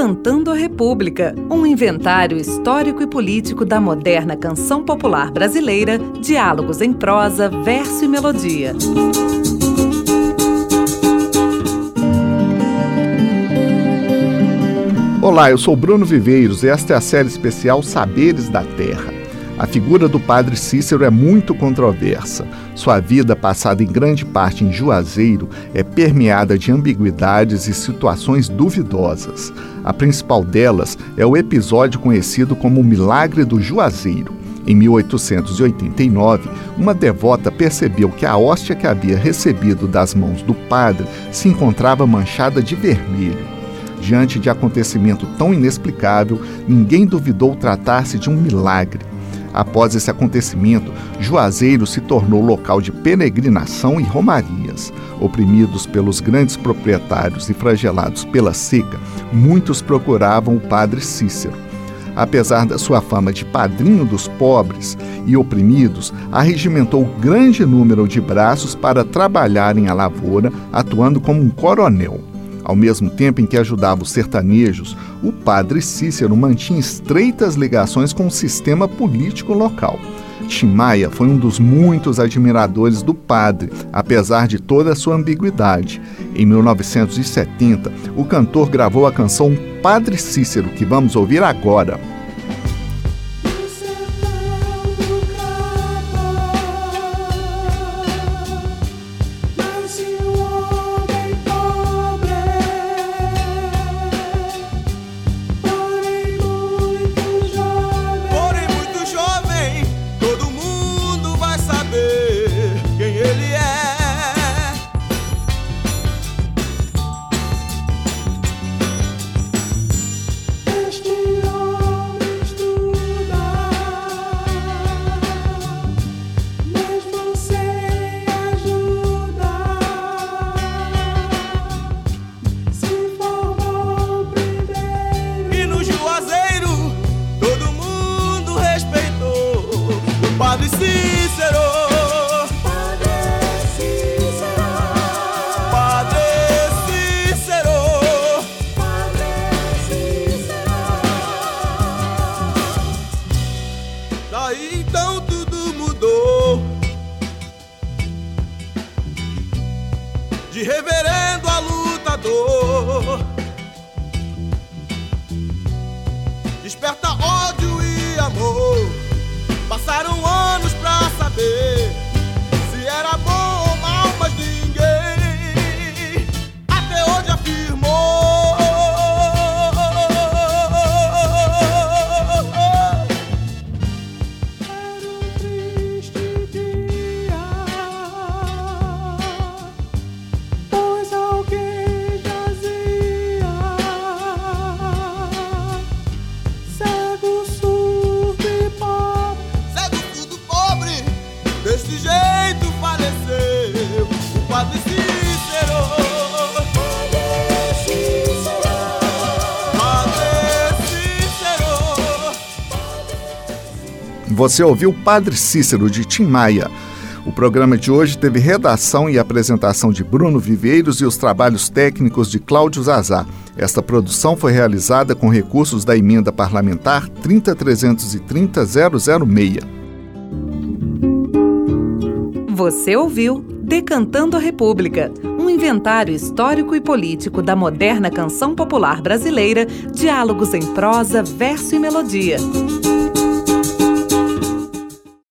Decantando a República, um inventário histórico e político da moderna canção popular brasileira, diálogos em prosa, verso e melodia. Olá, eu sou Bruno Viveiros e esta é a série especial Saberes da Terra. A figura do padre Cícero é muito controversa. Sua vida, passada em grande parte em Juazeiro, é permeada de ambiguidades e situações duvidosas. A principal delas é o episódio conhecido como o Milagre do Juazeiro. Em 1889, uma devota percebeu que a hóstia que havia recebido das mãos do padre se encontrava manchada de vermelho. Diante de acontecimento tão inexplicável, ninguém duvidou tratar-se de um milagre. Após esse acontecimento, Juazeiro se tornou local de peregrinação e romarias. Oprimidos pelos grandes proprietários e flagelados pela seca, muitos procuravam o padre Cícero. Apesar da sua fama de padrinho dos pobres e oprimidos, arregimentou grande número de braços para trabalhar em a lavoura, atuando como um coronel. Ao mesmo tempo em que ajudava os sertanejos, o padre Cícero mantinha estreitas ligações com o sistema político local. Tim Maia foi um dos muitos admiradores do padre, apesar de toda a sua ambiguidade. Em 1970, o cantor gravou a canção Padre Cícero, que vamos ouvir agora. De reverendo a lutador. Você ouviu Padre Cícero de Tim Maia. O programa de hoje teve redação e apresentação de Bruno Viveiros e os trabalhos técnicos de Cláudio Zazá. Esta produção foi realizada com recursos da emenda parlamentar 3033006. Você ouviu Decantando a República, um inventário histórico e político da moderna canção popular brasileira, diálogos em prosa, verso e melodia.